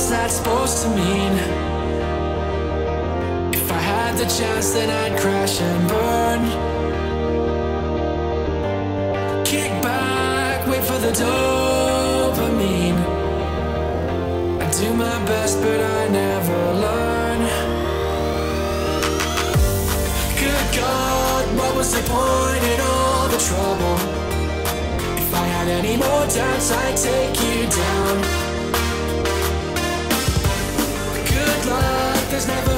what's that supposed to mean? If I had the chance, then I'd crash and burn. Kick back, wait for the dopamine. I do my best, but I never learn. Good God, what was the point in all the trouble? If I had any more doubts, I'd take you down. There's never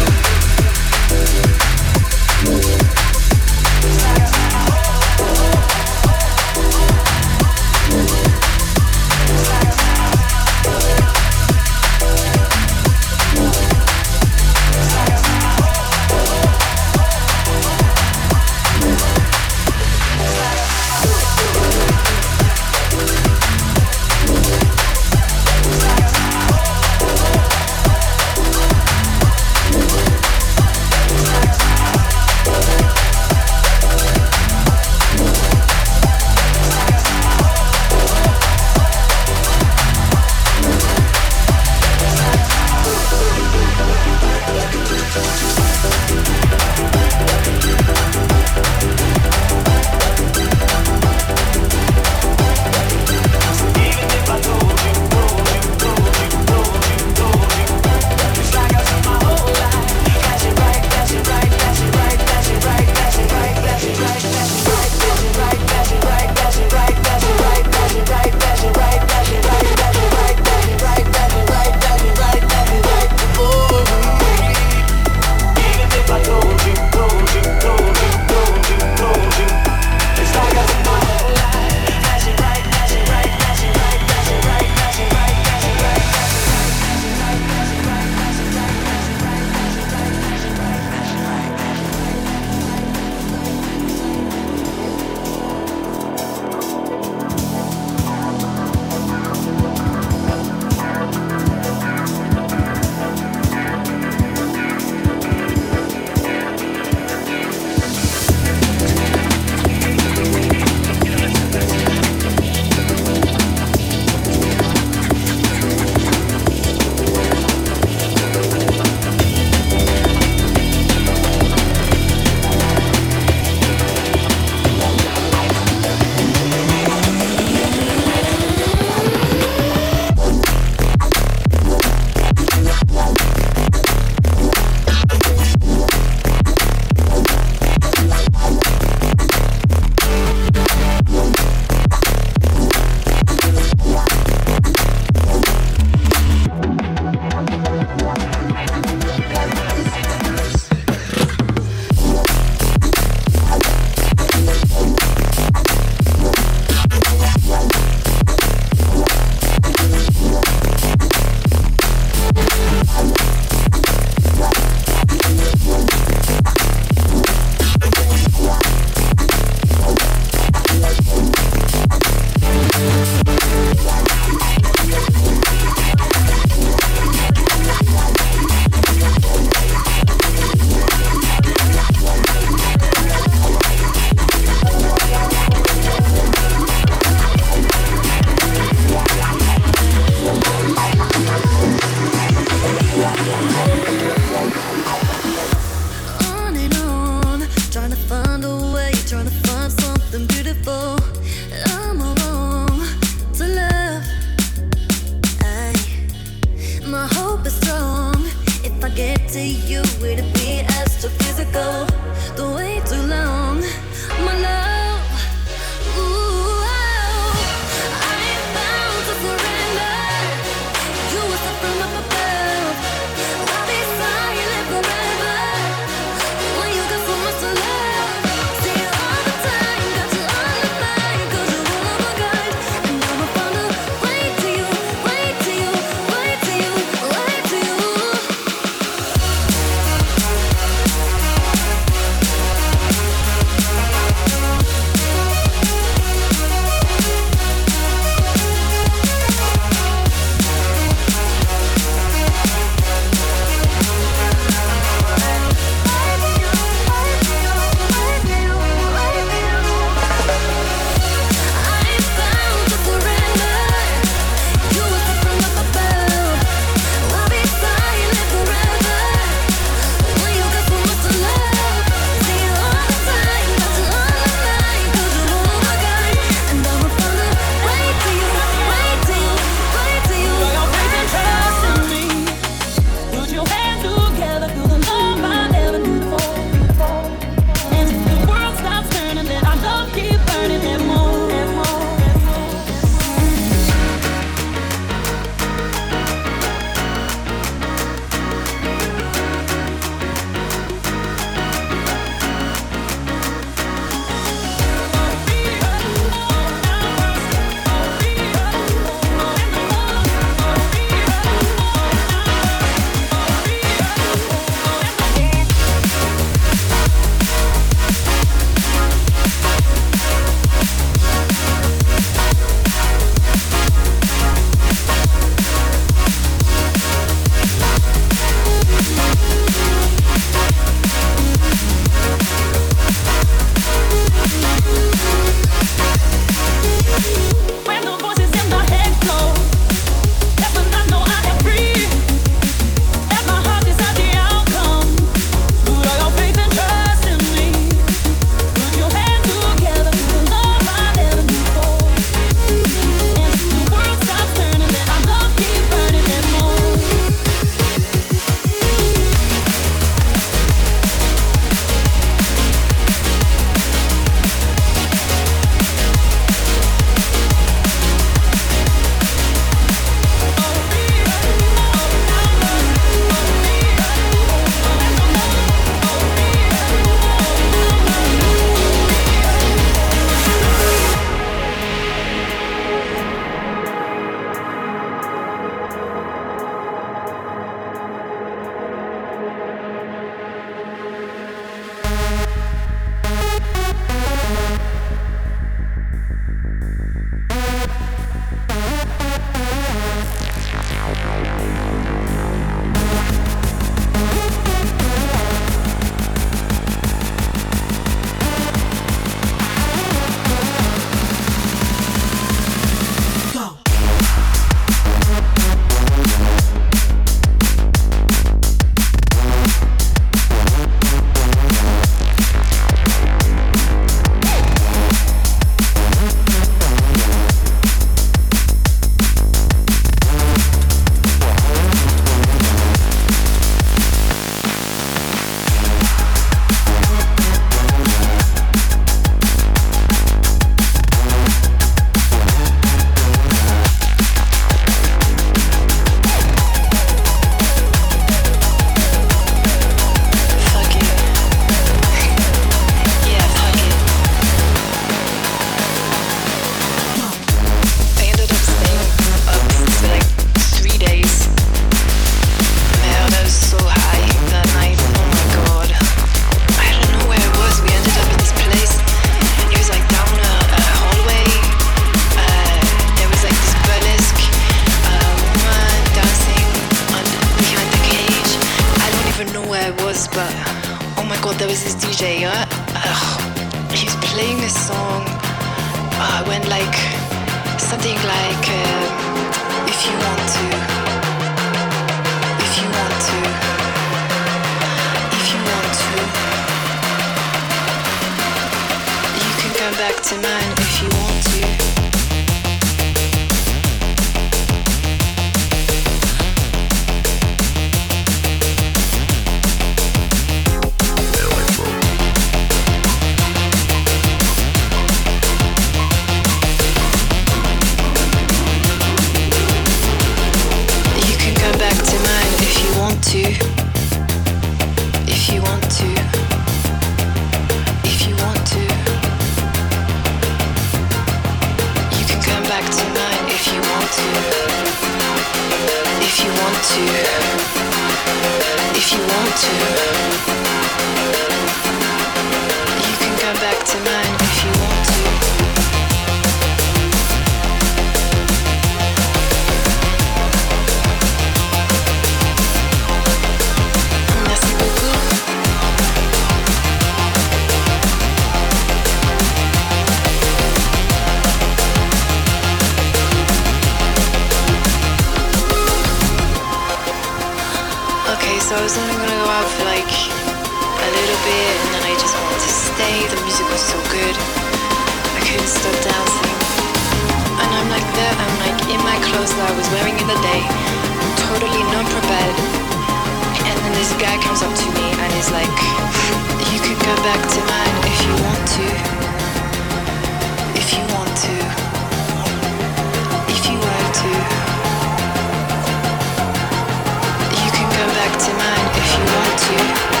you.